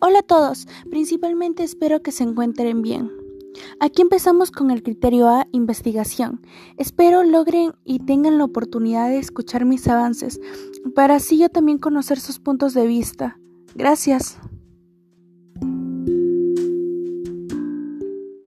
Hola a todos, principalmente espero que se encuentren bien. Aquí empezamos con el criterio A, investigación. Espero logren y tengan la oportunidad de escuchar mis avances, para así yo también conocer sus puntos de vista. Gracias.